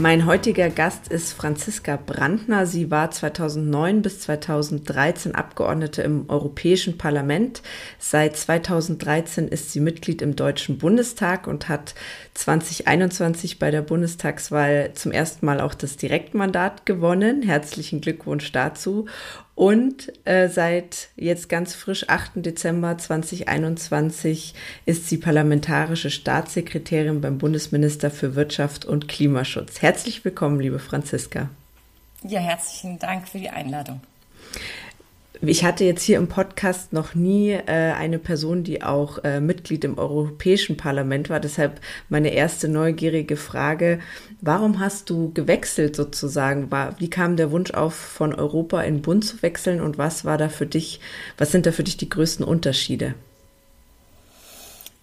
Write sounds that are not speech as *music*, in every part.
Mein heutiger Gast ist Franziska Brandner. Sie war 2009 bis 2013 Abgeordnete im Europäischen Parlament. Seit 2013 ist sie Mitglied im Deutschen Bundestag und hat 2021 bei der Bundestagswahl zum ersten Mal auch das Direktmandat gewonnen. Herzlichen Glückwunsch dazu. Und äh, seit jetzt ganz frisch, 8. Dezember 2021, ist sie parlamentarische Staatssekretärin beim Bundesminister für Wirtschaft und Klimaschutz. Herzlich willkommen, liebe Franziska. Ja, herzlichen Dank für die Einladung. Ich hatte jetzt hier im Podcast noch nie äh, eine Person, die auch äh, Mitglied im Europäischen Parlament war. Deshalb meine erste neugierige Frage. Warum hast du gewechselt sozusagen? War, wie kam der Wunsch auf, von Europa in Bund zu wechseln und was war da für dich, was sind da für dich die größten Unterschiede?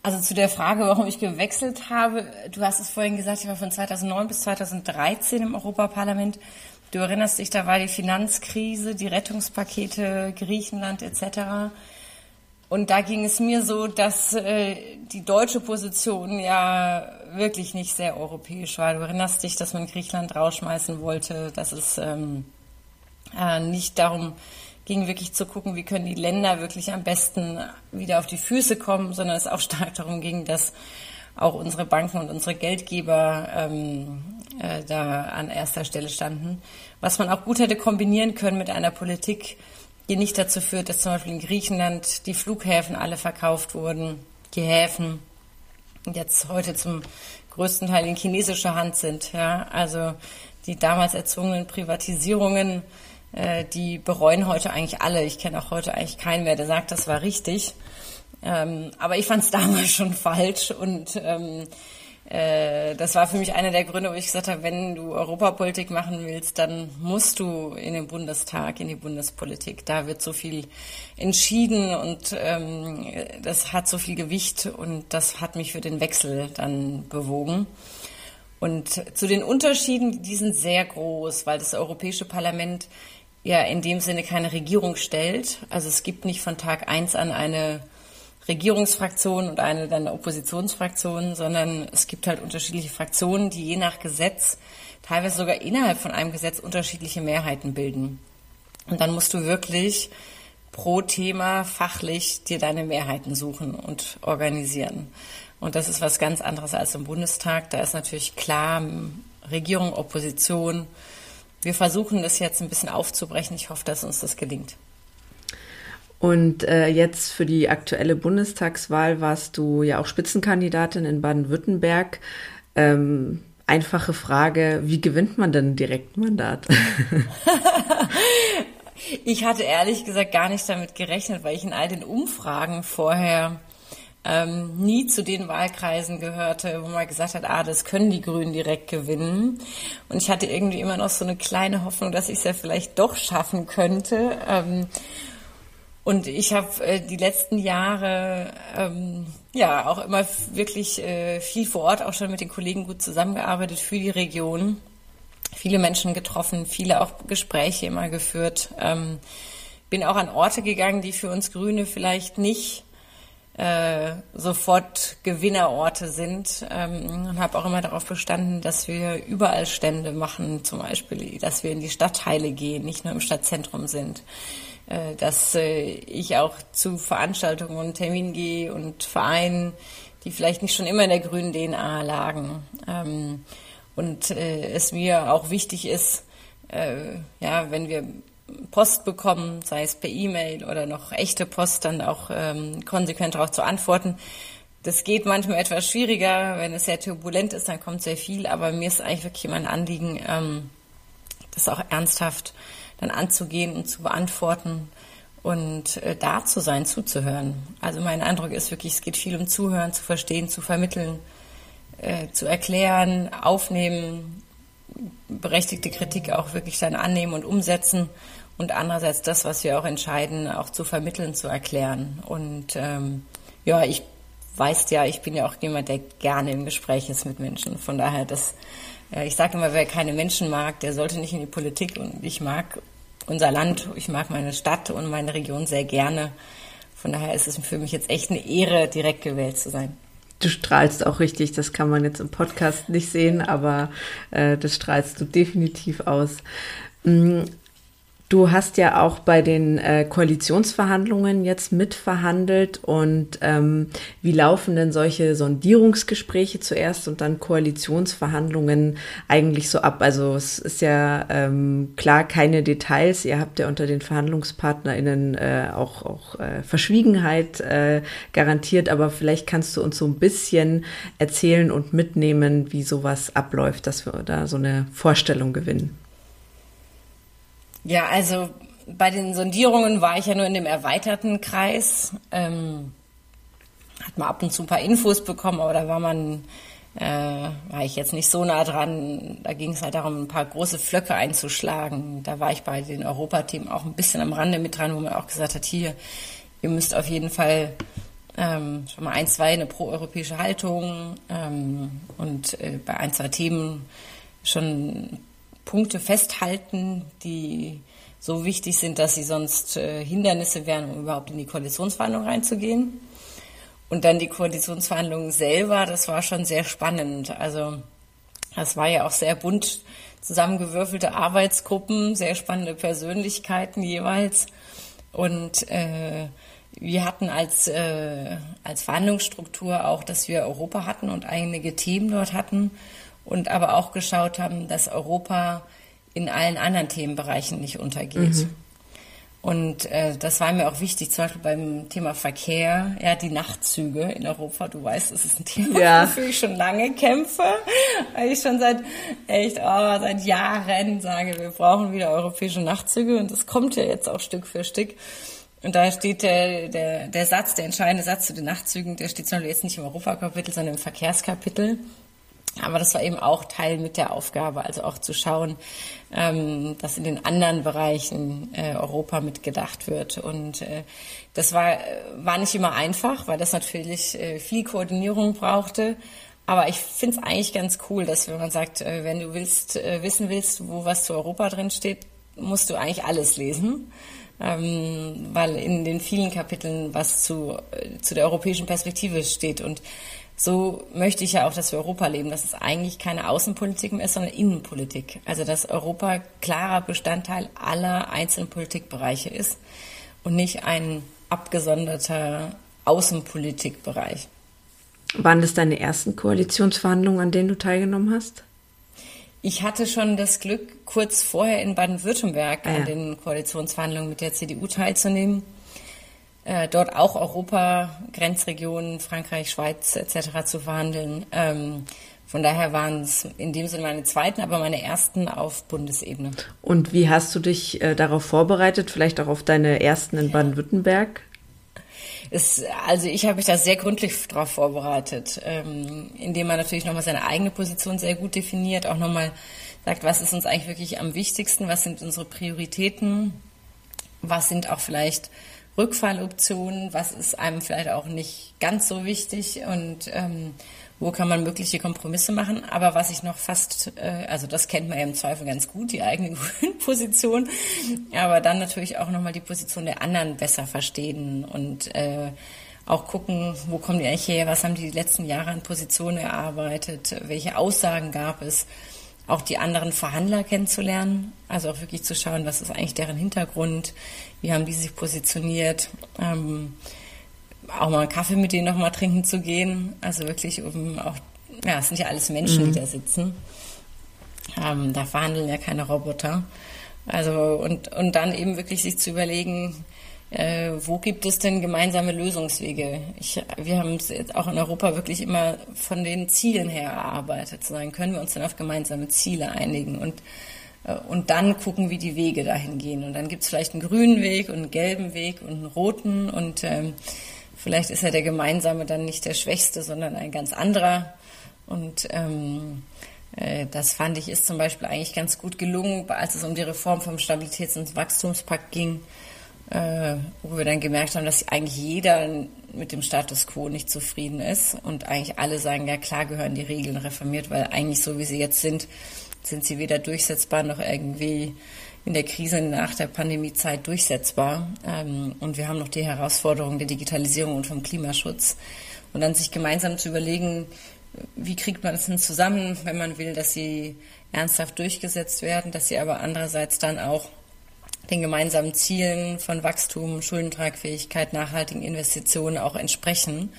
Also zu der Frage, warum ich gewechselt habe. Du hast es vorhin gesagt, ich war von 2009 bis 2013 im Europaparlament. Du erinnerst dich, da war die Finanzkrise, die Rettungspakete, Griechenland etc. Und da ging es mir so, dass äh, die deutsche Position ja wirklich nicht sehr europäisch war. Du erinnerst dich, dass man Griechenland rausschmeißen wollte, dass es ähm, äh, nicht darum ging, wirklich zu gucken, wie können die Länder wirklich am besten wieder auf die Füße kommen, sondern es auch stark darum ging, dass auch unsere Banken und unsere Geldgeber ähm, äh, da an erster Stelle standen. Was man auch gut hätte kombinieren können mit einer Politik, die nicht dazu führt, dass zum Beispiel in Griechenland die Flughäfen alle verkauft wurden, die Häfen jetzt heute zum größten Teil in chinesischer Hand sind. Ja, also die damals erzwungenen Privatisierungen, äh, die bereuen heute eigentlich alle. Ich kenne auch heute eigentlich keinen mehr, der sagt, das war richtig. Ähm, aber ich fand es *laughs* damals schon falsch und ähm, äh, das war für mich einer der Gründe, wo ich gesagt habe, wenn du Europapolitik machen willst, dann musst du in den Bundestag, in die Bundespolitik. Da wird so viel entschieden und ähm, das hat so viel Gewicht und das hat mich für den Wechsel dann bewogen. Und zu den Unterschieden, die sind sehr groß, weil das Europäische Parlament ja in dem Sinne keine Regierung stellt. Also es gibt nicht von Tag eins an eine Regierungsfraktion und eine dann Oppositionsfraktion, sondern es gibt halt unterschiedliche Fraktionen, die je nach Gesetz, teilweise sogar innerhalb von einem Gesetz unterschiedliche Mehrheiten bilden. Und dann musst du wirklich pro Thema fachlich dir deine Mehrheiten suchen und organisieren. Und das ist was ganz anderes als im Bundestag. Da ist natürlich klar Regierung, Opposition. Wir versuchen das jetzt ein bisschen aufzubrechen. Ich hoffe, dass uns das gelingt. Und äh, jetzt für die aktuelle Bundestagswahl warst du ja auch Spitzenkandidatin in Baden-Württemberg. Ähm, einfache Frage, wie gewinnt man denn ein Direktmandat? *laughs* ich hatte ehrlich gesagt gar nicht damit gerechnet, weil ich in all den Umfragen vorher ähm, nie zu den Wahlkreisen gehörte, wo man gesagt hat, ah, das können die Grünen direkt gewinnen. Und ich hatte irgendwie immer noch so eine kleine Hoffnung, dass ich es ja vielleicht doch schaffen könnte. Ähm, und ich habe äh, die letzten Jahre ähm, ja auch immer wirklich äh, viel vor Ort auch schon mit den Kollegen gut zusammengearbeitet für die Region, viele Menschen getroffen, viele auch Gespräche immer geführt. Ähm, bin auch an Orte gegangen, die für uns Grüne vielleicht nicht äh, sofort Gewinnerorte sind ähm, und habe auch immer darauf bestanden, dass wir überall Stände machen, zum Beispiel, dass wir in die Stadtteile gehen, nicht nur im Stadtzentrum sind. Äh, dass äh, ich auch zu Veranstaltungen und Terminen gehe und Vereinen, die vielleicht nicht schon immer in der grünen DNA lagen. Ähm, und äh, es mir auch wichtig ist, äh, ja, wenn wir Post bekommen, sei es per E-Mail oder noch echte Post, dann auch ähm, konsequent darauf zu antworten. Das geht manchmal etwas schwieriger, wenn es sehr turbulent ist, dann kommt sehr viel, aber mir ist eigentlich wirklich immer ein Anliegen, ähm, das auch ernsthaft dann anzugehen und zu beantworten und äh, da zu sein, zuzuhören. Also mein Eindruck ist wirklich, es geht viel um Zuhören, zu verstehen, zu vermitteln, äh, zu erklären, aufnehmen, berechtigte Kritik auch wirklich dann annehmen und umsetzen und andererseits das, was wir auch entscheiden, auch zu vermitteln, zu erklären. Und ähm, ja, ich weiß ja, ich bin ja auch jemand, der gerne im Gespräch ist mit Menschen. Von daher, das, äh, ich sage immer, wer keine Menschen mag, der sollte nicht in die Politik. Und ich mag unser Land, ich mag meine Stadt und meine Region sehr gerne. Von daher ist es für mich jetzt echt eine Ehre, direkt gewählt zu sein. Du strahlst auch richtig, das kann man jetzt im Podcast nicht sehen, aber äh, das strahlst du definitiv aus. Du hast ja auch bei den äh, Koalitionsverhandlungen jetzt mitverhandelt und ähm, wie laufen denn solche Sondierungsgespräche zuerst und dann Koalitionsverhandlungen eigentlich so ab? Also es ist ja ähm, klar keine Details. Ihr habt ja unter den VerhandlungspartnerInnen äh, auch, auch äh, Verschwiegenheit äh, garantiert, aber vielleicht kannst du uns so ein bisschen erzählen und mitnehmen, wie sowas abläuft, dass wir da so eine Vorstellung gewinnen. Ja, also bei den Sondierungen war ich ja nur in dem erweiterten Kreis. Ähm, hat man ab und zu ein paar Infos bekommen, aber da war man, äh, war ich jetzt nicht so nah dran. Da ging es halt darum, ein paar große Flöcke einzuschlagen. Da war ich bei den Europathemen auch ein bisschen am Rande mit dran, wo man auch gesagt hat, hier, ihr müsst auf jeden Fall ähm, schon mal ein, zwei eine proeuropäische Haltung ähm, und äh, bei ein, zwei Themen schon Punkte festhalten, die so wichtig sind, dass sie sonst äh, Hindernisse wären, um überhaupt in die Koalitionsverhandlungen reinzugehen. Und dann die Koalitionsverhandlungen selber, das war schon sehr spannend. Also das war ja auch sehr bunt zusammengewürfelte Arbeitsgruppen, sehr spannende Persönlichkeiten jeweils. Und äh, wir hatten als, äh, als Verhandlungsstruktur auch, dass wir Europa hatten und einige Themen dort hatten und aber auch geschaut haben, dass Europa in allen anderen Themenbereichen nicht untergeht. Mhm. Und äh, das war mir auch wichtig, zum Beispiel beim Thema Verkehr, ja, die Nachtzüge in Europa. Du weißt, das ist ein Thema, ja. wofür ich schon lange kämpfe, weil ich schon seit echt oh, seit Jahren sage, wir brauchen wieder europäische Nachtzüge und das kommt ja jetzt auch Stück für Stück. Und da steht der, der, der Satz, der entscheidende Satz zu den Nachtzügen, der steht zum Beispiel jetzt nicht im Europakapitel, sondern im Verkehrskapitel. Aber das war eben auch Teil mit der Aufgabe, also auch zu schauen, ähm, dass in den anderen Bereichen äh, Europa mitgedacht wird. Und äh, das war, war nicht immer einfach, weil das natürlich äh, viel Koordinierung brauchte. Aber ich finde es eigentlich ganz cool, dass wenn man sagt, wenn du willst, wissen willst, wo was zu Europa drin steht, musst du eigentlich alles lesen. Ähm, weil in den vielen Kapiteln was zu, zu der europäischen Perspektive steht. Und so möchte ich ja auch, dass wir Europa leben, dass es eigentlich keine Außenpolitik mehr ist, sondern Innenpolitik. Also dass Europa klarer Bestandteil aller einzelnen Politikbereiche ist und nicht ein abgesonderter Außenpolitikbereich. Waren das deine ersten Koalitionsverhandlungen, an denen du teilgenommen hast? Ich hatte schon das Glück, kurz vorher in Baden-Württemberg ah, ja. an den Koalitionsverhandlungen mit der CDU teilzunehmen äh, dort auch Europa, Grenzregionen, Frankreich, Schweiz etc. zu verhandeln. Ähm, von daher waren es in dem Sinne meine zweiten, aber meine ersten auf Bundesebene. Und wie hast du dich äh, darauf vorbereitet, vielleicht auch auf deine ersten in Baden-Württemberg? Es, also ich habe mich da sehr gründlich darauf vorbereitet, ähm, indem man natürlich nochmal seine eigene Position sehr gut definiert, auch nochmal sagt, was ist uns eigentlich wirklich am wichtigsten, was sind unsere Prioritäten, was sind auch vielleicht Rückfalloptionen, was ist einem vielleicht auch nicht ganz so wichtig und ähm, wo kann man mögliche Kompromisse machen. Aber was ich noch fast, äh, also das kennt man ja im Zweifel ganz gut, die eigene *laughs* Position, aber dann natürlich auch nochmal die Position der anderen besser verstehen und äh, auch gucken, wo kommen die eigentlich her, was haben die, die letzten Jahre an Positionen erarbeitet, welche Aussagen gab es auch die anderen Verhandler kennenzulernen, also auch wirklich zu schauen, was ist eigentlich deren Hintergrund, wie haben die sich positioniert, ähm, auch mal einen Kaffee mit denen nochmal trinken zu gehen. Also wirklich, um auch, ja, es sind ja alles Menschen, mhm. die da sitzen. Ähm, da verhandeln ja keine Roboter. Also und, und dann eben wirklich sich zu überlegen, äh, wo gibt es denn gemeinsame Lösungswege? Ich, wir haben es jetzt auch in Europa wirklich immer von den Zielen her erarbeitet. Sagen, können wir uns denn auf gemeinsame Ziele einigen und, äh, und dann gucken, wie die Wege dahin gehen. Und dann gibt es vielleicht einen grünen Weg und einen gelben Weg und einen roten und ähm, vielleicht ist ja der gemeinsame dann nicht der schwächste, sondern ein ganz anderer. Und ähm, äh, das fand ich ist zum Beispiel eigentlich ganz gut gelungen, als es um die Reform vom Stabilitäts- und Wachstumspakt ging äh, wo wir dann gemerkt haben, dass eigentlich jeder mit dem Status quo nicht zufrieden ist und eigentlich alle sagen, ja klar gehören die Regeln reformiert, weil eigentlich so wie sie jetzt sind, sind sie weder durchsetzbar noch irgendwie in der Krise nach der Pandemiezeit durchsetzbar. Ähm, und wir haben noch die Herausforderungen der Digitalisierung und vom Klimaschutz. Und dann sich gemeinsam zu überlegen, wie kriegt man es denn zusammen, wenn man will, dass sie ernsthaft durchgesetzt werden, dass sie aber andererseits dann auch den gemeinsamen Zielen von Wachstum, Schuldentragfähigkeit, nachhaltigen Investitionen auch entsprechen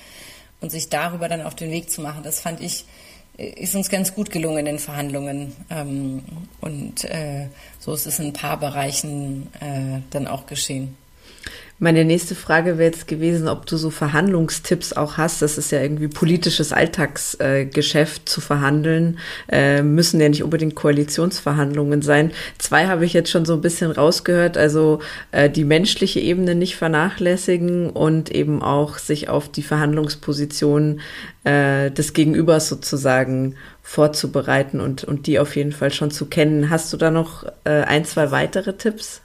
und sich darüber dann auf den Weg zu machen. Das fand ich, äh, ist uns ganz gut gelungen in den Verhandlungen. Ähm, und äh, so ist es in ein paar Bereichen äh, dann auch geschehen. Meine nächste Frage wäre jetzt gewesen, ob du so Verhandlungstipps auch hast. Das ist ja irgendwie politisches Alltagsgeschäft äh, zu verhandeln. Äh, müssen ja nicht unbedingt Koalitionsverhandlungen sein. Zwei habe ich jetzt schon so ein bisschen rausgehört. Also äh, die menschliche Ebene nicht vernachlässigen und eben auch sich auf die Verhandlungsposition äh, des Gegenübers sozusagen vorzubereiten und, und die auf jeden Fall schon zu kennen. Hast du da noch äh, ein, zwei weitere Tipps?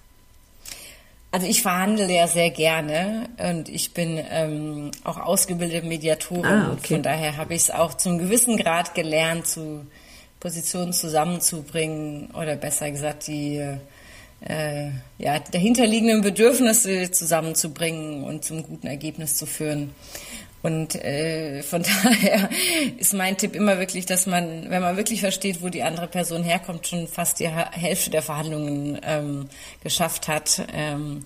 Also ich verhandle ja sehr gerne und ich bin ähm, auch ausgebildete Mediatorin. Ah, okay. Von daher habe ich es auch zum gewissen Grad gelernt, zu Positionen zusammenzubringen oder besser gesagt die äh, ja, dahinterliegenden Bedürfnisse zusammenzubringen und zum guten Ergebnis zu führen. Und äh, von *laughs* daher ist mein Tipp immer wirklich, dass man, wenn man wirklich versteht, wo die andere Person herkommt, schon fast die Hälfte der Verhandlungen ähm, geschafft hat. Ähm,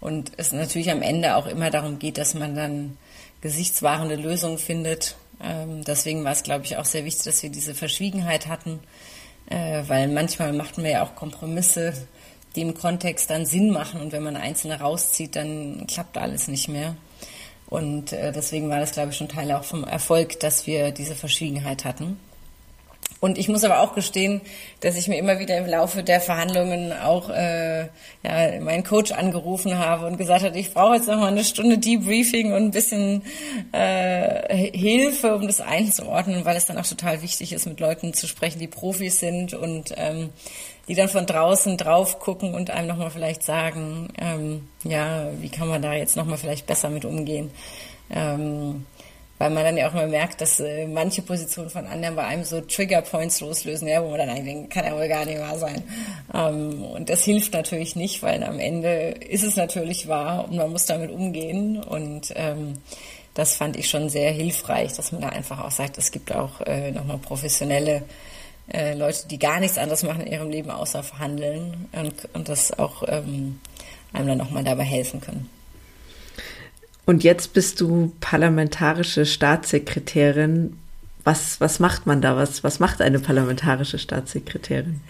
und es natürlich am Ende auch immer darum geht, dass man dann gesichtswahrende Lösungen findet. Ähm, deswegen war es, glaube ich, auch sehr wichtig, dass wir diese Verschwiegenheit hatten, äh, weil manchmal macht man ja auch Kompromisse, die im Kontext dann Sinn machen. Und wenn man Einzelne rauszieht, dann klappt alles nicht mehr. Und äh, deswegen war das, glaube ich, schon Teil auch vom Erfolg, dass wir diese Verschwiegenheit hatten. Und ich muss aber auch gestehen, dass ich mir immer wieder im Laufe der Verhandlungen auch äh, ja, meinen Coach angerufen habe und gesagt habe, ich brauche jetzt noch mal eine Stunde Debriefing und ein bisschen äh, Hilfe, um das einzuordnen, weil es dann auch total wichtig ist, mit Leuten zu sprechen, die Profis sind und ähm, die dann von draußen drauf gucken und einem nochmal vielleicht sagen, ähm, ja, wie kann man da jetzt nochmal vielleicht besser mit umgehen. Ähm, weil man dann ja auch mal merkt, dass äh, manche Positionen von anderen bei einem so Trigger Points loslösen, ja, wo man dann eigentlich denkt, kann ja wohl gar nicht wahr sein. Ähm, und das hilft natürlich nicht, weil am Ende ist es natürlich wahr und man muss damit umgehen. Und ähm, das fand ich schon sehr hilfreich, dass man da einfach auch sagt, es gibt auch äh, nochmal professionelle äh, Leute, die gar nichts anderes machen in ihrem Leben außer verhandeln und, und das auch ähm, einem dann nochmal dabei helfen können. Und jetzt bist du parlamentarische Staatssekretärin. Was, was macht man da? Was, was macht eine parlamentarische Staatssekretärin?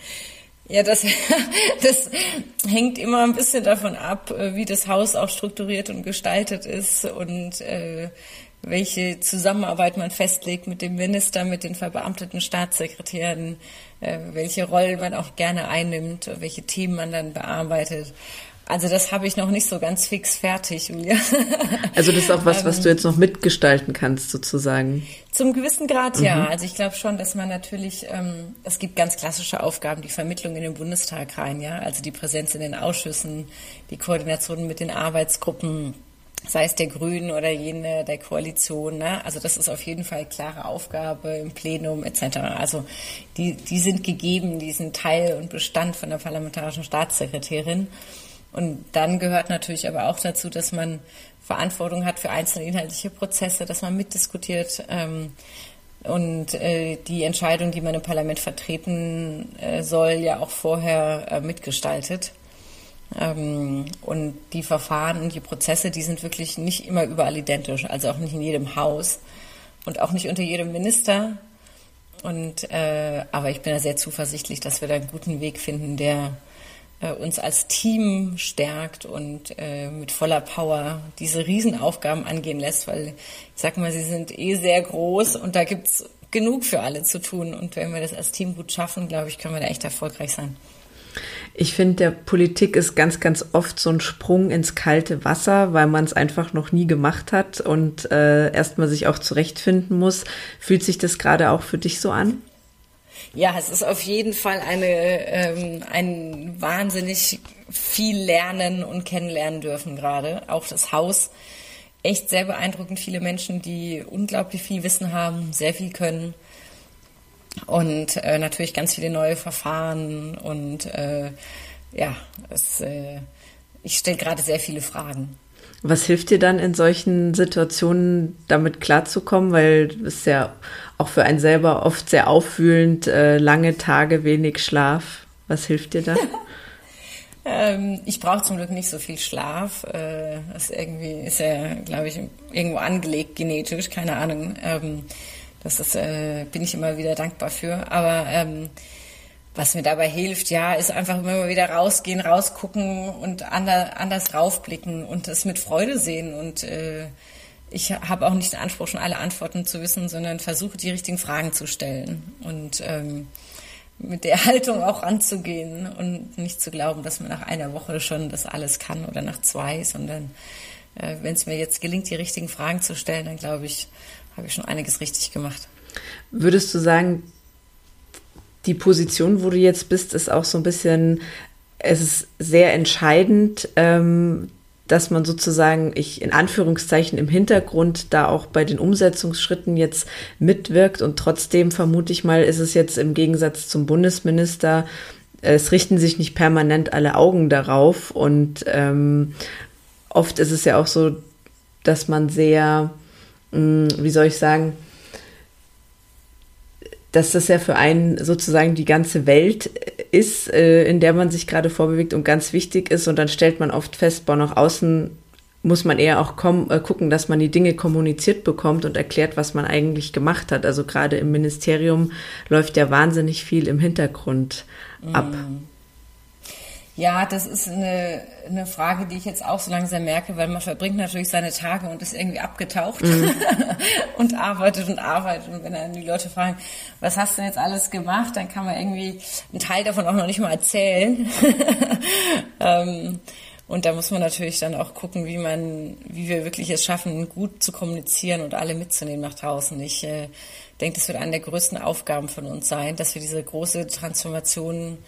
Ja, das, *laughs* das hängt immer ein bisschen davon ab, äh, wie das Haus auch strukturiert und gestaltet ist und äh, welche Zusammenarbeit man festlegt mit dem Minister, mit den verbeamteten Staatssekretären, äh, welche Rollen man auch gerne einnimmt, welche Themen man dann bearbeitet. Also das habe ich noch nicht so ganz fix fertig, Julia. *laughs* Also das ist auch was, was du jetzt noch mitgestalten kannst, sozusagen. Zum gewissen Grad ja. Mhm. Also ich glaube schon, dass man natürlich, ähm, es gibt ganz klassische Aufgaben, die Vermittlung in den Bundestag rein, ja, also die Präsenz in den Ausschüssen, die Koordination mit den Arbeitsgruppen sei es der Grünen oder jene der Koalition. Ne? Also das ist auf jeden Fall klare Aufgabe im Plenum etc. Also die, die sind gegeben, die sind Teil und Bestand von der parlamentarischen Staatssekretärin. Und dann gehört natürlich aber auch dazu, dass man Verantwortung hat für einzelne inhaltliche Prozesse, dass man mitdiskutiert ähm, und äh, die Entscheidung, die man im Parlament vertreten äh, soll, ja auch vorher äh, mitgestaltet. Ähm, und die Verfahren und die Prozesse, die sind wirklich nicht immer überall identisch, also auch nicht in jedem Haus und auch nicht unter jedem Minister. Und äh, aber ich bin da sehr zuversichtlich, dass wir da einen guten Weg finden, der äh, uns als Team stärkt und äh, mit voller Power diese Riesenaufgaben angehen lässt, weil ich sag mal, sie sind eh sehr groß und da gibt's genug für alle zu tun. Und wenn wir das als Team gut schaffen, glaube ich, können wir da echt erfolgreich sein. Ich finde, der Politik ist ganz, ganz oft so ein Sprung ins kalte Wasser, weil man es einfach noch nie gemacht hat und äh, erstmal sich auch zurechtfinden muss. Fühlt sich das gerade auch für dich so an? Ja, es ist auf jeden Fall eine, ähm, ein wahnsinnig viel lernen und kennenlernen dürfen gerade. Auch das Haus. Echt sehr beeindruckend. Viele Menschen, die unglaublich viel Wissen haben, sehr viel können. Und äh, natürlich ganz viele neue Verfahren und äh, ja, es, äh, ich stelle gerade sehr viele Fragen. Was hilft dir dann in solchen Situationen damit klarzukommen? Weil es ja auch für einen selber oft sehr auffühlend, äh, lange Tage, wenig Schlaf. Was hilft dir da? *laughs* ähm, ich brauche zum Glück nicht so viel Schlaf. Äh, das irgendwie ist ja, glaube ich, irgendwo angelegt genetisch, keine Ahnung. Ähm, das ist, äh, bin ich immer wieder dankbar für. Aber ähm, was mir dabei hilft, ja, ist einfach immer wieder rausgehen, rausgucken und anders, draufblicken und es mit Freude sehen. Und äh, ich habe auch nicht den Anspruch, schon alle Antworten zu wissen, sondern versuche, die richtigen Fragen zu stellen und ähm, mit der *laughs* Haltung auch anzugehen und nicht zu glauben, dass man nach einer Woche schon das alles kann oder nach zwei, sondern äh, wenn es mir jetzt gelingt, die richtigen Fragen zu stellen, dann glaube ich, habe ich schon einiges richtig gemacht. Würdest du sagen, die Position, wo du jetzt bist, ist auch so ein bisschen, es ist sehr entscheidend, ähm, dass man sozusagen, ich in Anführungszeichen im Hintergrund da auch bei den Umsetzungsschritten jetzt mitwirkt und trotzdem vermute ich mal, ist es jetzt im Gegensatz zum Bundesminister, es richten sich nicht permanent alle Augen darauf und ähm, oft ist es ja auch so, dass man sehr, wie soll ich sagen, dass das ja für einen sozusagen die ganze Welt ist, äh, in der man sich gerade vorbewegt und ganz wichtig ist. Und dann stellt man oft fest, boah, nach außen muss man eher auch kommen, äh, gucken, dass man die Dinge kommuniziert bekommt und erklärt, was man eigentlich gemacht hat. Also gerade im Ministerium läuft ja wahnsinnig viel im Hintergrund ab. Mm. Ja, das ist eine, eine Frage, die ich jetzt auch so langsam merke, weil man verbringt natürlich seine Tage und ist irgendwie abgetaucht mhm. *laughs* und arbeitet und arbeitet. Und wenn dann die Leute fragen, was hast du denn jetzt alles gemacht, dann kann man irgendwie einen Teil davon auch noch nicht mal erzählen. *laughs* ähm, und da muss man natürlich dann auch gucken, wie man, wie wir wirklich es schaffen, gut zu kommunizieren und alle mitzunehmen nach draußen. Ich äh, denke, das wird eine der größten Aufgaben von uns sein, dass wir diese große Transformation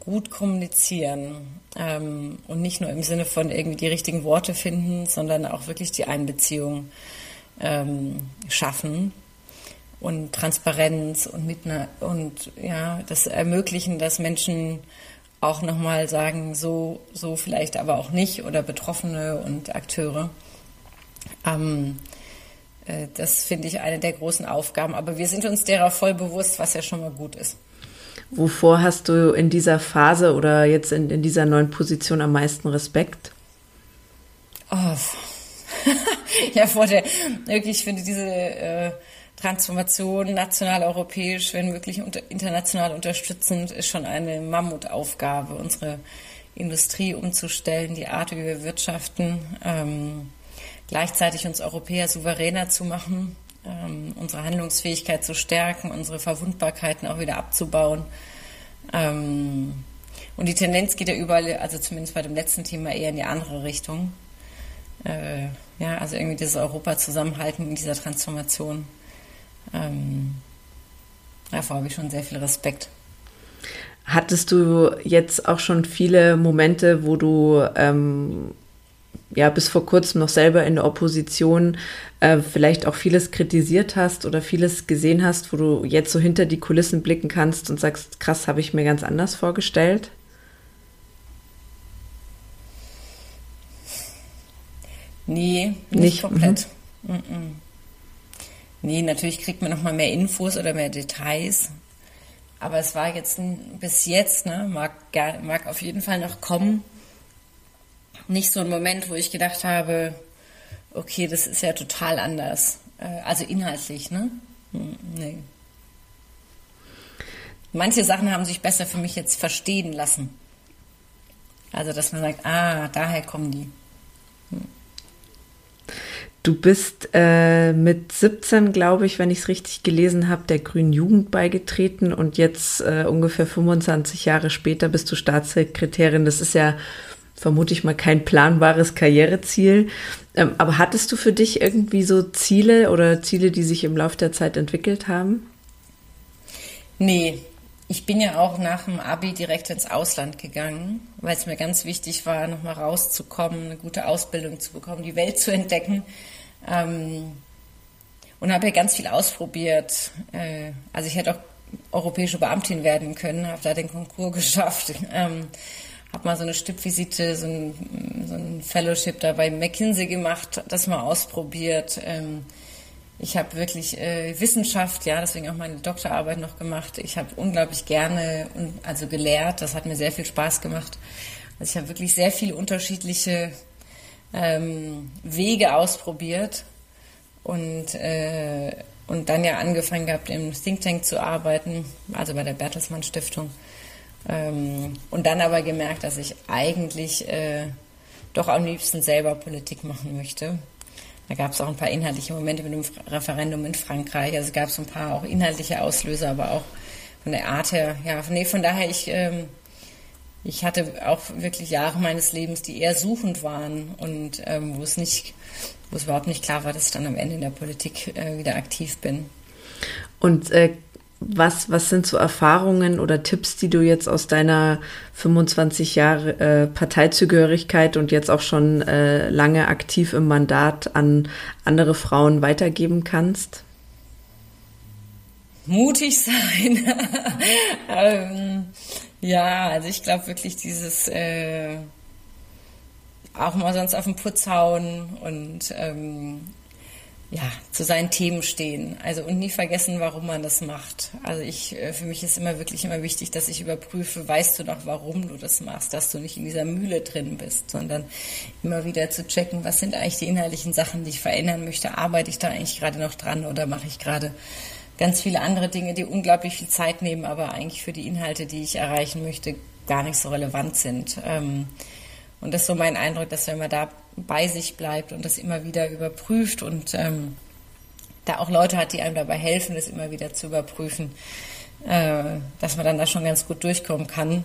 gut kommunizieren ähm, und nicht nur im Sinne von irgendwie die richtigen Worte finden, sondern auch wirklich die Einbeziehung ähm, schaffen und Transparenz und mit und ja das ermöglichen, dass Menschen auch nochmal sagen, so so vielleicht aber auch nicht oder Betroffene und Akteure. Ähm, äh, das finde ich eine der großen Aufgaben. Aber wir sind uns derer voll bewusst, was ja schon mal gut ist. Wovor hast du in dieser Phase oder jetzt in, in dieser neuen Position am meisten Respekt? Oh. *laughs* ja, vor der, wirklich, ich finde diese äh, Transformation national, europäisch, wenn wirklich unter, international unterstützend, ist schon eine Mammutaufgabe, unsere Industrie umzustellen, die Art, wie wir wirtschaften, ähm, gleichzeitig uns Europäer souveräner zu machen ähm, unsere Handlungsfähigkeit zu stärken, unsere Verwundbarkeiten auch wieder abzubauen. Ähm, und die Tendenz geht ja überall, also zumindest bei dem letzten Thema, eher in die andere Richtung. Äh, ja, also irgendwie dieses Europa zusammenhalten in dieser Transformation. Ähm, davor habe ich schon sehr viel Respekt. Hattest du jetzt auch schon viele Momente, wo du ähm, ja bis vor kurzem noch selber in der Opposition äh, vielleicht auch vieles kritisiert hast oder vieles gesehen hast, wo du jetzt so hinter die Kulissen blicken kannst und sagst, krass, habe ich mir ganz anders vorgestellt? Nee, nicht, nicht komplett. Mhm. Nee, natürlich kriegt man noch mal mehr Infos oder mehr Details. Aber es war jetzt bis jetzt, ne, mag, mag auf jeden Fall noch kommen, nicht so ein Moment, wo ich gedacht habe, okay, das ist ja total anders. Äh, also inhaltlich, ne? Hm, nee. Manche Sachen haben sich besser für mich jetzt verstehen lassen. Also, dass man sagt, ah, daher kommen die. Hm. Du bist äh, mit 17, glaube ich, wenn ich es richtig gelesen habe, der Grünen Jugend beigetreten und jetzt äh, ungefähr 25 Jahre später bist du Staatssekretärin. Das ist ja, vermute ich mal, kein planbares Karriereziel. Ähm, aber hattest du für dich irgendwie so Ziele oder Ziele, die sich im Laufe der Zeit entwickelt haben? Nee, ich bin ja auch nach dem Abi direkt ins Ausland gegangen, weil es mir ganz wichtig war, nochmal rauszukommen, eine gute Ausbildung zu bekommen, die Welt zu entdecken. Ähm, und habe ja ganz viel ausprobiert. Äh, also ich hätte auch europäische Beamtin werden können, habe da den Konkurs *laughs* geschafft. Habe mal so eine Stippvisite, so ein, so ein Fellowship da bei McKinsey gemacht, das mal ausprobiert. Ähm, ich habe wirklich äh, Wissenschaft, ja, deswegen auch meine Doktorarbeit noch gemacht. Ich habe unglaublich gerne und also gelehrt. Das hat mir sehr viel Spaß gemacht. Also ich habe wirklich sehr viele unterschiedliche ähm, Wege ausprobiert und äh, und dann ja angefangen gehabt im Think Tank zu arbeiten, also bei der Bertelsmann Stiftung. Ähm, und dann aber gemerkt, dass ich eigentlich äh, doch am liebsten selber Politik machen möchte. Da gab es auch ein paar inhaltliche Momente mit dem Referendum in Frankreich. Also gab es ein paar auch inhaltliche Auslöser, aber auch von der Art her. Ja, nee, von daher, ich, ähm, ich hatte auch wirklich Jahre meines Lebens, die eher suchend waren und ähm, wo es nicht, wo es überhaupt nicht klar war, dass ich dann am Ende in der Politik äh, wieder aktiv bin. Und äh, was, was sind so Erfahrungen oder Tipps, die du jetzt aus deiner 25 Jahre äh, Parteizugehörigkeit und jetzt auch schon äh, lange aktiv im Mandat an andere Frauen weitergeben kannst? Mutig sein. *laughs* ähm, ja, also ich glaube wirklich dieses äh, auch mal sonst auf den Putz hauen und ähm, ja, zu seinen Themen stehen. Also und nie vergessen, warum man das macht. Also ich, äh, für mich ist immer wirklich immer wichtig, dass ich überprüfe, weißt du noch, warum du das machst, dass du nicht in dieser Mühle drin bist, sondern immer wieder zu checken, was sind eigentlich die inhaltlichen Sachen, die ich verändern möchte. Arbeite ich da eigentlich gerade noch dran oder mache ich gerade ganz viele andere Dinge, die unglaublich viel Zeit nehmen, aber eigentlich für die Inhalte, die ich erreichen möchte, gar nicht so relevant sind. Ähm, und das ist so mein Eindruck, dass wenn man da bei sich bleibt und das immer wieder überprüft und ähm, da auch Leute hat, die einem dabei helfen, das immer wieder zu überprüfen, äh, dass man dann da schon ganz gut durchkommen kann.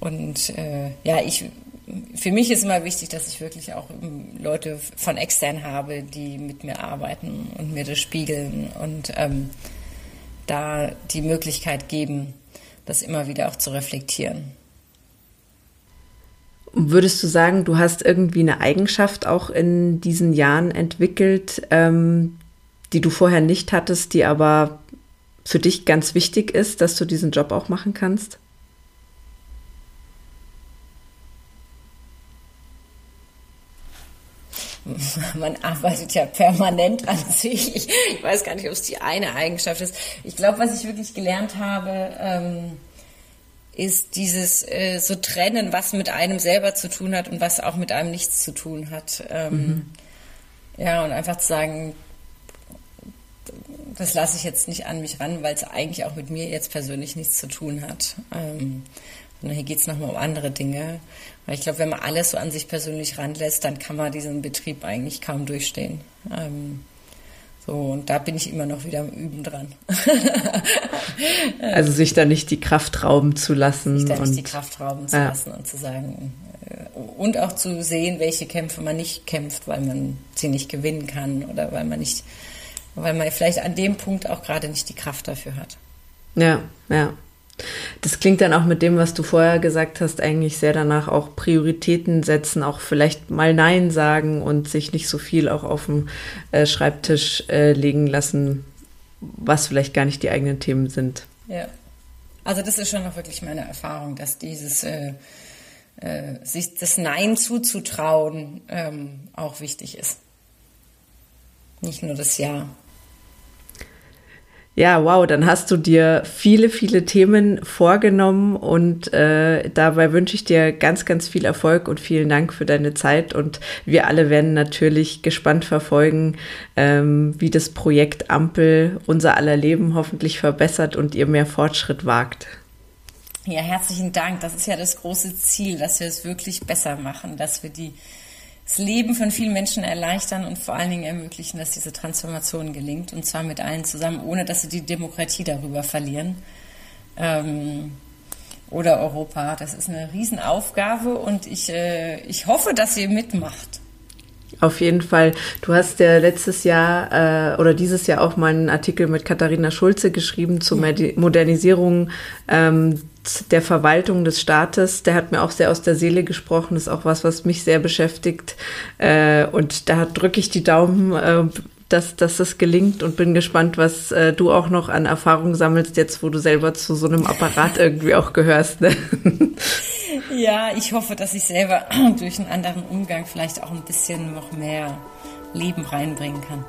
Und äh, ja, ich für mich ist immer wichtig, dass ich wirklich auch Leute von extern habe, die mit mir arbeiten und mir das spiegeln und ähm, da die Möglichkeit geben, das immer wieder auch zu reflektieren. Würdest du sagen, du hast irgendwie eine Eigenschaft auch in diesen Jahren entwickelt, ähm, die du vorher nicht hattest, die aber für dich ganz wichtig ist, dass du diesen Job auch machen kannst? *laughs* man arbeitet ja permanent an sich. Ich, weiß gar nicht, ob es die eine Eigenschaft ist. Ich glaube, was ich wirklich gelernt habe, ähm, ist dieses äh, so trennen, was mit einem selber zu tun hat und was auch mit einem nichts zu tun hat. Ähm, mhm. Ja, und einfach zu sagen, das lasse ich jetzt nicht an mich ran, weil es eigentlich auch mit mir jetzt persönlich nichts zu tun hat. Ähm, sondern hier geht es nochmal um andere Dinge. Weil ich glaube, wenn man alles so an sich persönlich ranlässt, dann kann man diesen Betrieb eigentlich kaum durchstehen. Ähm, so, und da bin ich immer noch wieder am Üben dran. also sich da nicht die Kraft rauben zu lassen. Sich da nicht die Kraft rauben zu ja. lassen und zu sagen, äh, und auch zu sehen, welche Kämpfe man nicht kämpft, weil man sie nicht gewinnen kann oder weil man nicht, weil man vielleicht an dem Punkt auch gerade nicht die Kraft dafür hat. Ja, ja. Das klingt dann auch mit dem, was du vorher gesagt hast, eigentlich sehr danach auch Prioritäten setzen, auch vielleicht mal Nein sagen und sich nicht so viel auch auf dem äh, Schreibtisch äh, legen lassen, was vielleicht gar nicht die eigenen Themen sind. Ja. Also das ist schon noch wirklich meine Erfahrung, dass dieses äh, äh sich das Nein zuzutrauen ähm, auch wichtig ist. Nicht nur das Ja. Ja, wow, dann hast du dir viele, viele Themen vorgenommen und äh, dabei wünsche ich dir ganz, ganz viel Erfolg und vielen Dank für deine Zeit. Und wir alle werden natürlich gespannt verfolgen, ähm, wie das Projekt Ampel unser aller Leben hoffentlich verbessert und ihr mehr Fortschritt wagt. Ja, herzlichen Dank. Das ist ja das große Ziel, dass wir es wirklich besser machen, dass wir die das Leben von vielen Menschen erleichtern und vor allen Dingen ermöglichen, dass diese Transformation gelingt und zwar mit allen zusammen, ohne dass sie die Demokratie darüber verlieren. Ähm, oder Europa. Das ist eine Riesenaufgabe und ich, äh, ich hoffe, dass ihr mitmacht. Auf jeden Fall. Du hast ja letztes Jahr äh, oder dieses Jahr auch mal einen Artikel mit Katharina Schulze geschrieben zur Modernisierung ähm, der Verwaltung des Staates. Der hat mir auch sehr aus der Seele gesprochen. Das ist auch was, was mich sehr beschäftigt. Äh, und da drücke ich die Daumen, äh, dass, dass das gelingt und bin gespannt, was äh, du auch noch an Erfahrung sammelst, jetzt wo du selber zu so einem Apparat irgendwie auch gehörst. Ne? *laughs* Ja, ich hoffe, dass ich selber *clears throat* durch einen anderen Umgang vielleicht auch ein bisschen noch mehr Leben reinbringen kann.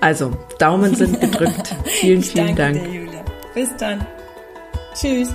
Also, Daumen sind gedrückt. *laughs* vielen, vielen danke Dank. Dir, Julia. Bis dann. Tschüss.